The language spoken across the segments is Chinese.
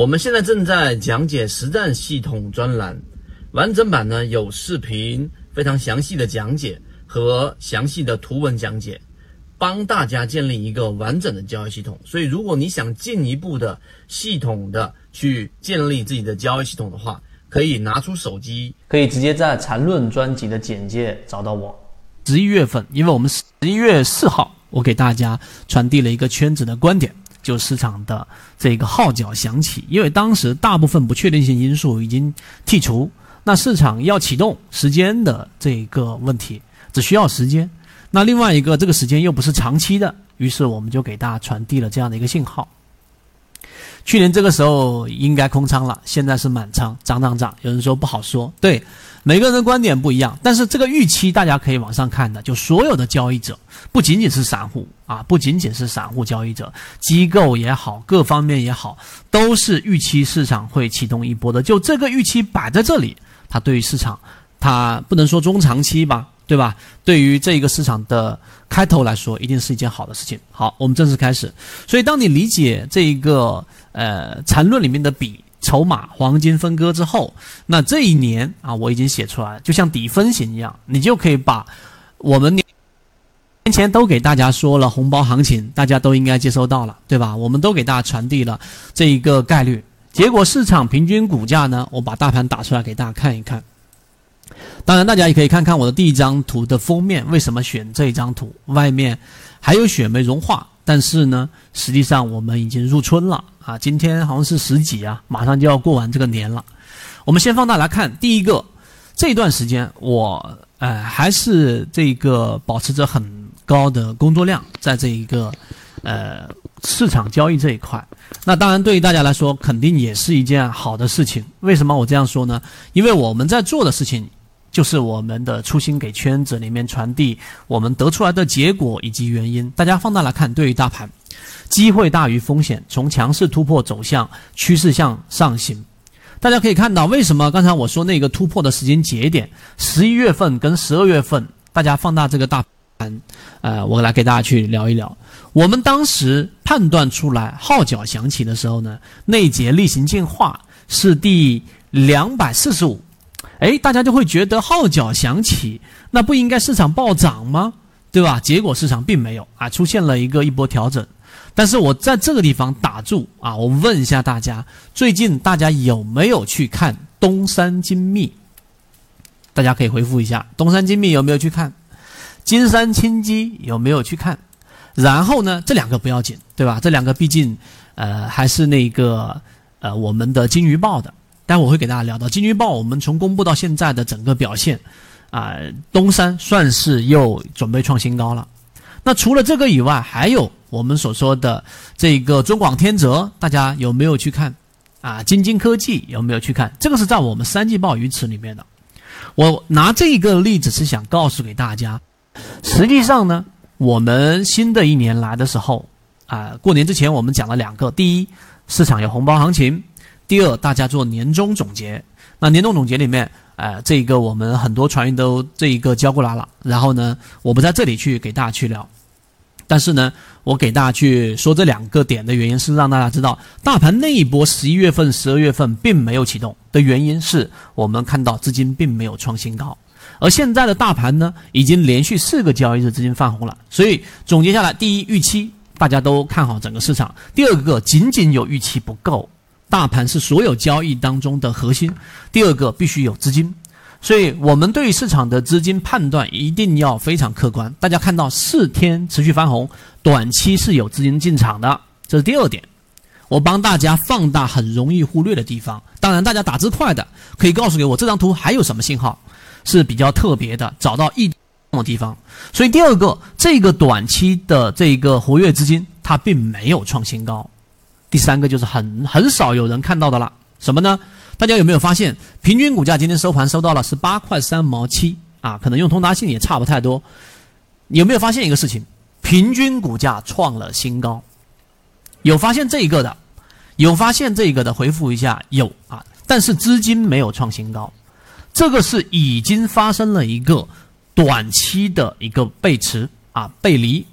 我们现在正在讲解实战系统专栏，完整版呢有视频，非常详细的讲解和详细的图文讲解，帮大家建立一个完整的交易系统。所以，如果你想进一步的系统的去建立自己的交易系统的话，可以拿出手机，可以直接在缠论专辑的简介找到我。十一月份，因为我们十一月四号，我给大家传递了一个圈子的观点。就市场的这个号角响起，因为当时大部分不确定性因素已经剔除，那市场要启动时间的这个问题只需要时间。那另外一个，这个时间又不是长期的，于是我们就给大家传递了这样的一个信号。去年这个时候应该空仓了，现在是满仓，涨涨涨。有人说不好说，对。每个人的观点不一样，但是这个预期大家可以往上看的，就所有的交易者，不仅仅是散户啊，不仅仅是散户交易者，机构也好，各方面也好，都是预期市场会启动一波的。就这个预期摆在这里，它对于市场，它不能说中长期吧，对吧？对于这一个市场的开头来说，一定是一件好的事情。好，我们正式开始。所以，当你理解这一个呃缠论里面的比。筹码黄金分割之后，那这一年啊，我已经写出来，就像底分型一样，你就可以把我们年年前都给大家说了红包行情，大家都应该接收到了，对吧？我们都给大家传递了这一个概率，结果市场平均股价呢，我把大盘打出来给大家看一看。当然，大家也可以看看我的第一张图的封面，为什么选这一张图？外面还有雪没融化。但是呢，实际上我们已经入春了啊！今天好像是十几啊，马上就要过完这个年了。我们先放大来看，第一个，这段时间我呃还是这个保持着很高的工作量，在这一个呃市场交易这一块。那当然对于大家来说，肯定也是一件好的事情。为什么我这样说呢？因为我们在做的事情。就是我们的初心，给圈子里面传递我们得出来的结果以及原因。大家放大来看，对于大盘，机会大于风险，从强势突破走向趋势向上行。大家可以看到，为什么刚才我说那个突破的时间节点，十一月份跟十二月份，大家放大这个大盘，呃，我来给大家去聊一聊。我们当时判断出来号角响起的时候呢，内节例行进化是第两百四十五。哎，大家就会觉得号角响起，那不应该市场暴涨吗？对吧？结果市场并没有啊，出现了一个一波调整。但是我在这个地方打住啊，我问一下大家，最近大家有没有去看东山精密？大家可以回复一下，东山精密有没有去看？金山清基有没有去看？然后呢，这两个不要紧，对吧？这两个毕竟呃还是那个呃我们的金鱼报的。待会我会给大家聊到金鱼报，我们从公布到现在的整个表现，啊，东山算是又准备创新高了。那除了这个以外，还有我们所说的这个中广天泽，大家有没有去看？啊，金晶科技有没有去看？这个是在我们三季报鱼池里面的。我拿这个例子是想告诉给大家，实际上呢，我们新的一年来的时候，啊，过年之前我们讲了两个，第一，市场有红包行情。第二，大家做年终总结。那年终总结里面，呃，这一个我们很多船员都这一个交过来了。然后呢，我不在这里去给大家去聊，但是呢，我给大家去说这两个点的原因是让大家知道，大盘那一波十一月份、十二月份并没有启动的原因是我们看到资金并没有创新高，而现在的大盘呢，已经连续四个交易日资金泛红了。所以总结下来，第一，预期大家都看好整个市场；第二个，仅仅有预期不够。大盘是所有交易当中的核心，第二个必须有资金，所以我们对市场的资金判断一定要非常客观。大家看到四天持续翻红，短期是有资金进场的，这是第二点。我帮大家放大很容易忽略的地方。当然，大家打字快的可以告诉给我这张图还有什么信号是比较特别的，找到异动的地方。所以第二个，这个短期的这个活跃资金它并没有创新高。第三个就是很很少有人看到的了，什么呢？大家有没有发现，平均股价今天收盘收到了是八块三毛七啊？可能用通达信也差不太多。有没有发现一个事情？平均股价创了新高，有发现这一个的？有发现这一个的？回复一下有啊。但是资金没有创新高，这个是已经发生了一个短期的一个背驰啊背离，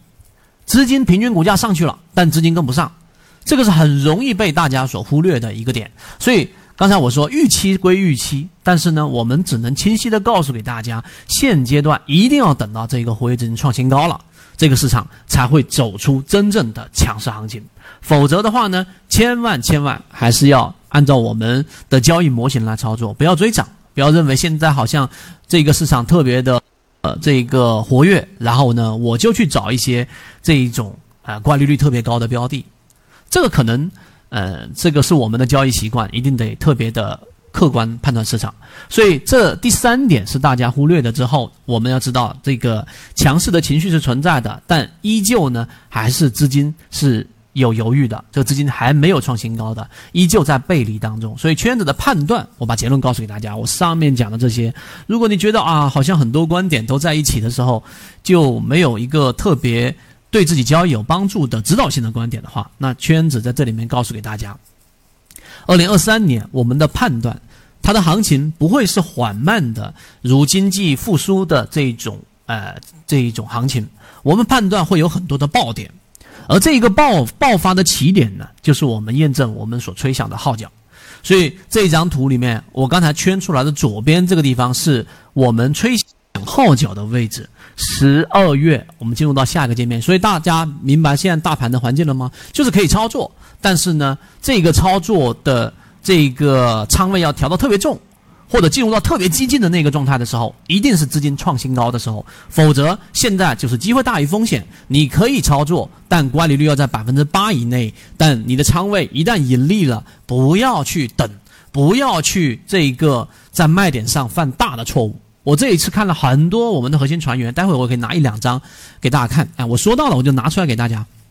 资金平均股价上去了，但资金跟不上。这个是很容易被大家所忽略的一个点。所以刚才我说预期归预期，但是呢，我们只能清晰的告诉给大家，现阶段一定要等到这个活跃资金创新高了，这个市场才会走出真正的强势行情。否则的话呢，千万千万还是要按照我们的交易模型来操作，不要追涨，不要认为现在好像这个市场特别的呃这个活跃，然后呢我就去找一些这一种呃挂利率特别高的标的，这个可能呃这个是我们的交易习惯，一定得特别的客观判断市场。所以这第三点是大家忽略的之后，我们要知道这个强势的情绪是存在的，但依旧呢还是资金是。有犹豫的，这个资金还没有创新高的，依旧在背离当中。所以圈子的判断，我把结论告诉给大家。我上面讲的这些，如果你觉得啊，好像很多观点都在一起的时候，就没有一个特别对自己交易有帮助的指导性的观点的话，那圈子在这里面告诉给大家，二零二三年我们的判断，它的行情不会是缓慢的，如经济复苏的这种呃这一种行情，我们判断会有很多的爆点。而这一个爆爆发的起点呢，就是我们验证我们所吹响的号角。所以这张图里面，我刚才圈出来的左边这个地方是我们吹号角的位置。十二月，我们进入到下一个界面。所以大家明白现在大盘的环境了吗？就是可以操作，但是呢，这个操作的这个仓位要调到特别重。或者进入到特别激进的那个状态的时候，一定是资金创新高的时候，否则现在就是机会大于风险。你可以操作，但管理率要在百分之八以内。但你的仓位一旦盈利了，不要去等，不要去这个在卖点上犯大的错误。我这一次看了很多我们的核心船员，待会我可以拿一两张给大家看。哎，我说到了，我就拿出来给大家。